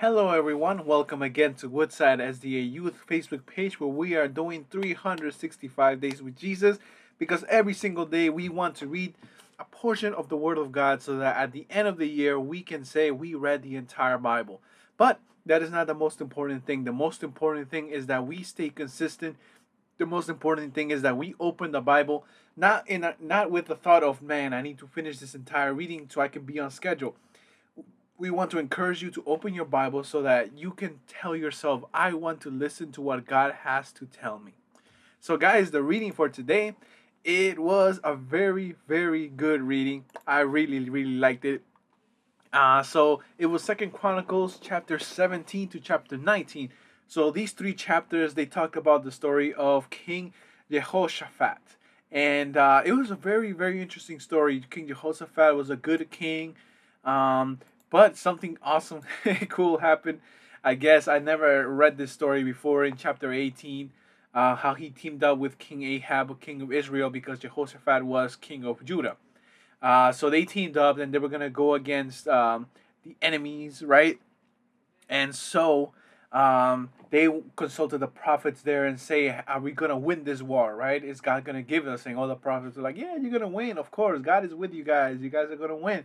Hello, everyone. Welcome again to Woodside SDA Youth Facebook page where we are doing 365 days with Jesus because every single day we want to read a portion of the Word of God so that at the end of the year we can say we read the entire Bible. But that is not the most important thing. The most important thing is that we stay consistent. The most important thing is that we open the Bible not in a, not with the thought of man, I need to finish this entire reading so I can be on schedule we want to encourage you to open your Bible so that you can tell yourself, I want to listen to what God has to tell me. So, guys, the reading for today, it was a very, very good reading. I really, really liked it. Uh, so it was Second Chronicles chapter 17 to chapter 19. So these three chapters they talk about the story of King Jehoshaphat. And uh, it was a very, very interesting story. King Jehoshaphat was a good king. Um, but something awesome, cool happened. I guess I never read this story before in chapter 18. Uh, how he teamed up with King Ahab, king of Israel, because Jehoshaphat was king of Judah. Uh, so they teamed up and they were going to go against um, the enemies, right? And so um, they consulted the prophets there and say, Are we going to win this war, right? Is God going to give us? And all the prophets are like, Yeah, you're going to win. Of course. God is with you guys. You guys are going to win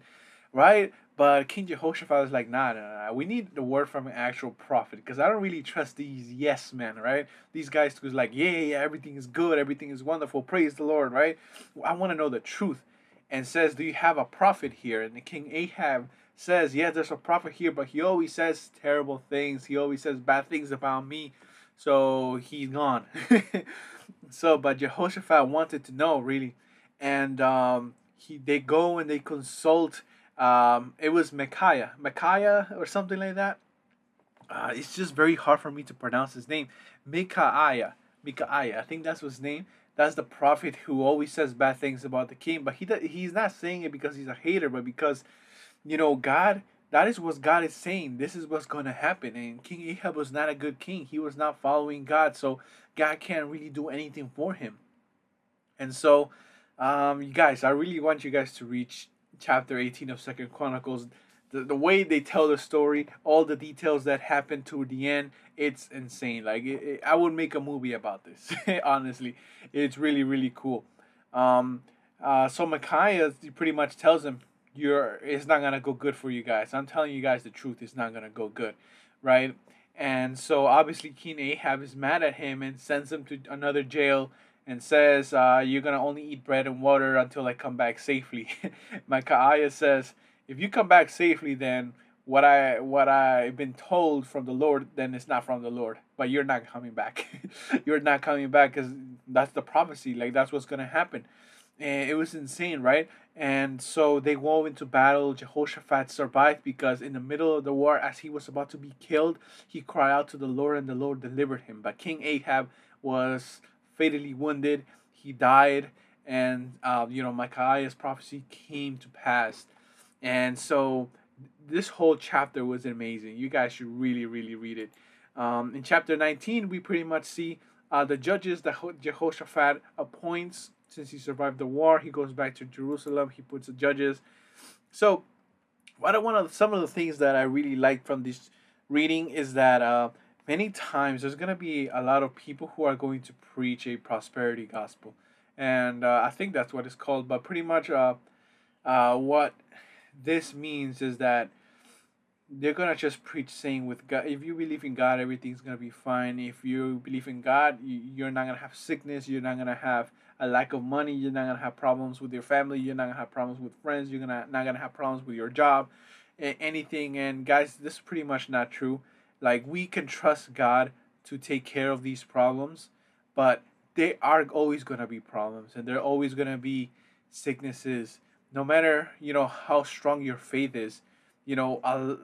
right? But King Jehoshaphat is like, nah, nah, nah, we need the word from an actual prophet because I don't really trust these yes men, right? These guys who's like, yeah, yeah, everything is good, everything is wonderful, praise the Lord, right? I want to know the truth. And says, do you have a prophet here? And the King Ahab says, yeah, there's a prophet here, but he always says terrible things. He always says bad things about me. So he's gone. so, but Jehoshaphat wanted to know, really. And um, he they go and they consult um, it was Micaiah, Micaiah or something like that. Uh, it's just very hard for me to pronounce his name. Micaiah, Micaiah. I think that's his name. That's the prophet who always says bad things about the king, but he he's not saying it because he's a hater, but because, you know, God. That is what God is saying. This is what's going to happen. And King Ahab was not a good king. He was not following God, so God can't really do anything for him. And so, um, you guys, I really want you guys to reach chapter 18 of Second Chronicles. The, the way they tell the story, all the details that happen to the end, it's insane. Like it, it, I would make a movie about this. honestly, it's really really cool. Um, uh, so Micaiah pretty much tells him, "You're it's not gonna go good for you guys. I'm telling you guys the truth. It's not gonna go good, right?" And so obviously King Ahab is mad at him and sends him to another jail and says, uh, You're going to only eat bread and water until I come back safely. Micaiah says, If you come back safely, then what I what I've been told from the Lord, then it's not from the Lord. But you're not coming back. you're not coming back because that's the prophecy. Like that's what's gonna happen. And it was insane, right? And so they go into battle. Jehoshaphat survived because in the middle of the war, as he was about to be killed, he cried out to the Lord, and the Lord delivered him. But King Ahab was fatally wounded. He died, and um, you know Micaiah's prophecy came to pass. And so this whole chapter was amazing. You guys should really, really read it. Um, in chapter 19, we pretty much see uh, the judges that Jehoshaphat appoints since he survived the war. He goes back to Jerusalem. He puts the judges. So, what I want to some of the things that I really like from this reading is that uh, many times there's going to be a lot of people who are going to preach a prosperity gospel and uh, i think that's what it's called but pretty much uh, uh, what this means is that they're gonna just preach saying with God, if you believe in God, everything's gonna be fine. If you believe in God, you're not gonna have sickness. You're not gonna have a lack of money. You're not gonna have problems with your family. You're not gonna have problems with friends. You're gonna not gonna have problems with your job, anything. And guys, this is pretty much not true. Like we can trust God to take care of these problems, but they are always going to be problems and there are always going to be sicknesses. No matter you know how strong your faith is you know uh,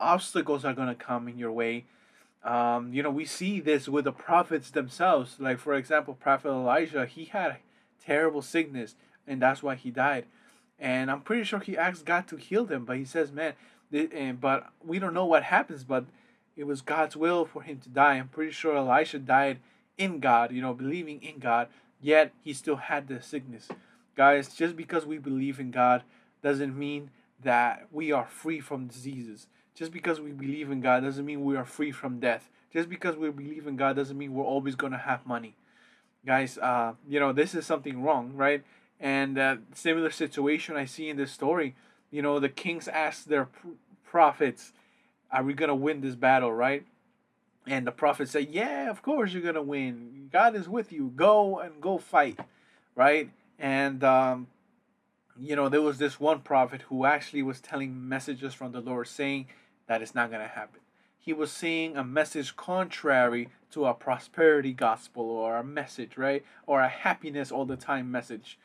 obstacles are going to come in your way. Um, you know we see this with the prophets themselves. Like for example prophet elijah he had a terrible sickness and that's why he died. And i'm pretty sure he asked god to heal them but he says man but we don't know what happens but it was God's will for him to die. I'm pretty sure Elisha died in God, you know, believing in God, yet he still had the sickness. Guys, just because we believe in God doesn't mean that we are free from diseases. Just because we believe in God doesn't mean we are free from death. Just because we believe in God doesn't mean we're always going to have money. Guys, uh, you know, this is something wrong, right? And uh, similar situation I see in this story. You know, the kings asked their prophets, Are we going to win this battle, right? And the prophet said, Yeah, of course you're going to win. God is with you. Go and go fight, right? And, um, you know, there was this one prophet who actually was telling messages from the Lord saying that it's not going to happen. He was saying a message contrary to a prosperity gospel or a message, right? Or a happiness all the time message.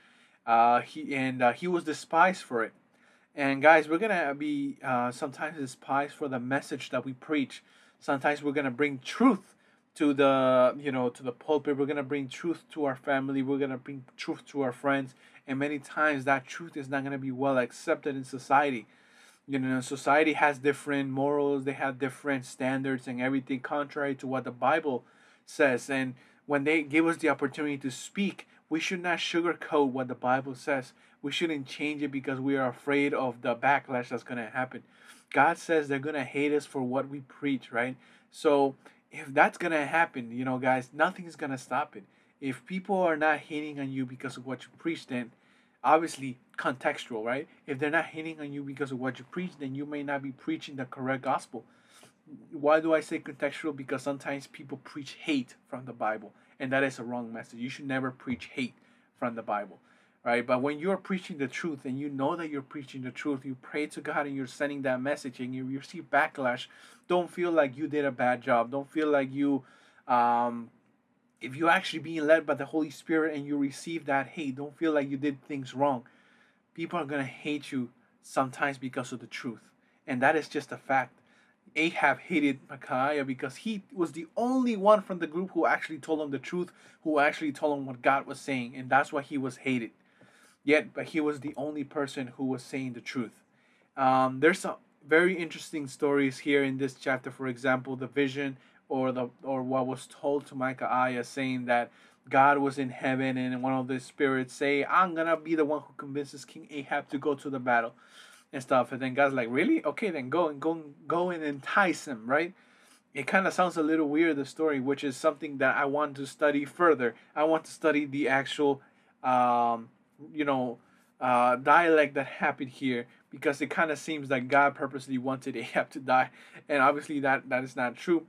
Uh, he and uh, he was despised for it. And guys, we're gonna be uh, sometimes despised for the message that we preach. Sometimes we're gonna bring truth to the you know to the pulpit. We're gonna bring truth to our family. We're gonna bring truth to our friends. And many times that truth is not gonna be well accepted in society. You know, society has different morals. They have different standards and everything contrary to what the Bible says. And when they give us the opportunity to speak, we should not sugarcoat what the Bible says. We shouldn't change it because we are afraid of the backlash that's going to happen. God says they're going to hate us for what we preach, right? So if that's going to happen, you know, guys, nothing's going to stop it. If people are not hating on you because of what you preach, then obviously contextual, right? If they're not hating on you because of what you preach, then you may not be preaching the correct gospel. Why do I say contextual? Because sometimes people preach hate from the Bible and that is a wrong message. You should never preach hate from the Bible, right? But when you're preaching the truth and you know that you're preaching the truth, you pray to God and you're sending that message and you receive backlash. Don't feel like you did a bad job. Don't feel like you, um, if you're actually being led by the Holy Spirit and you receive that hate, don't feel like you did things wrong. People are gonna hate you sometimes because of the truth, and that is just a fact. Ahab hated Micaiah because he was the only one from the group who actually told him the truth, who actually told him what God was saying, and that's why he was hated. Yet, but he was the only person who was saying the truth. Um, there's some very interesting stories here in this chapter. For example, the vision or the or what was told to Micaiah, saying that God was in heaven and one of the spirits say, "I'm gonna be the one who convinces King Ahab to go to the battle." And stuff. And then God's like, really? Okay, then go and go go and entice him, right? It kind of sounds a little weird the story, which is something that I want to study further. I want to study the actual, um, you know, uh, dialect that happened here because it kind of seems like God purposely wanted Ahab to die, and obviously that that is not true,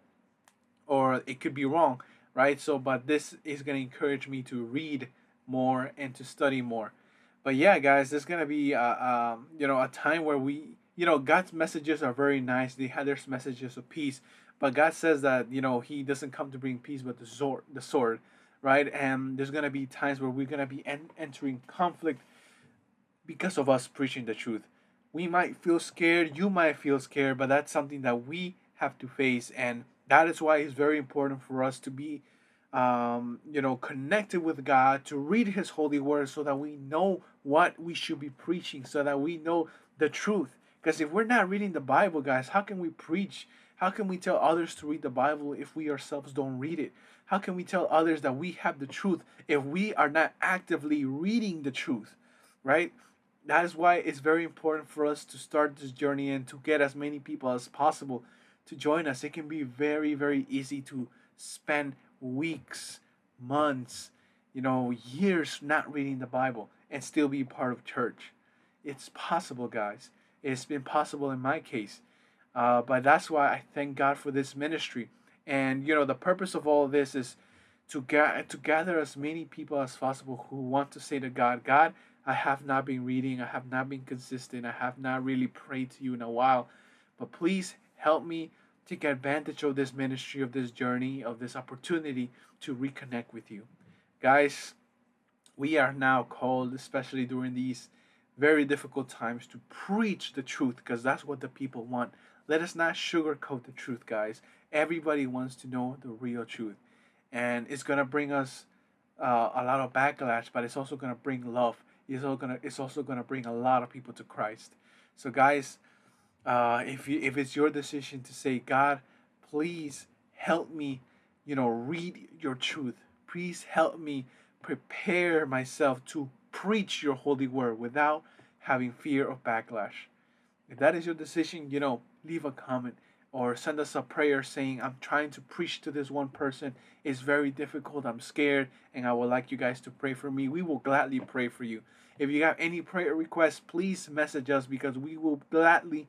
or it could be wrong, right? So, but this is going to encourage me to read more and to study more but yeah, guys, there's gonna be uh, um, you know a time where we you know God's messages are very nice. They have their messages of peace, but God says that you know He doesn't come to bring peace but the sword, the sword, right? And there's gonna be times where we're gonna be en- entering conflict because of us preaching the truth. We might feel scared. You might feel scared, but that's something that we have to face, and that is why it's very important for us to be um, you know, connected with God, to read His holy word so that we know what we should be preaching, so that we know the truth. Because if we're not reading the Bible, guys, how can we preach? How can we tell others to read the Bible if we ourselves don't read it? How can we tell others that we have the truth if we are not actively reading the truth, right? That is why it's very important for us to start this journey and to get as many people as possible to join us. It can be very, very easy to spend weeks, months, you know, years not reading the Bible and still be part of church. It's possible, guys. It's been possible in my case. Uh, but that's why I thank God for this ministry. And, you know, the purpose of all this is to, ga- to gather as many people as possible who want to say to God, God, I have not been reading, I have not been consistent, I have not really prayed to you in a while, but please help me take advantage of this ministry, of this journey, of this opportunity to reconnect with you. Guys, we are now called, especially during these very difficult times, to preach the truth because that's what the people want. Let us not sugarcoat the truth, guys. Everybody wants to know the real truth. And it's going to bring us uh, a lot of backlash, but it's also going to bring love. It's also going to it's also going to bring a lot of people to Christ. So guys, uh, if you if it's your decision to say, God, please help me, you know, read your truth. Please help me prepare myself to preach your holy word without having fear of backlash. If that is your decision, you know, leave a comment or send us a prayer saying, I'm trying to preach to this one person. It's very difficult. I'm scared, and I would like you guys to pray for me. We will gladly pray for you. If you have any prayer requests, please message us because we will gladly,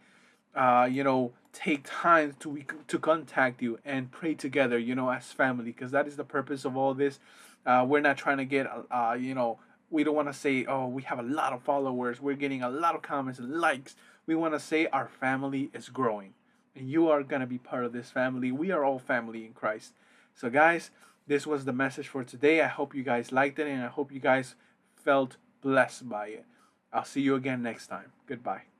uh, you know, take time to to contact you and pray together, you know, as family, because that is the purpose of all this. Uh, we're not trying to get, uh, you know, we don't want to say, oh, we have a lot of followers, we're getting a lot of comments and likes. We want to say our family is growing. And you are going to be part of this family. We are all family in Christ. So, guys, this was the message for today. I hope you guys liked it and I hope you guys felt blessed by it. I'll see you again next time. Goodbye.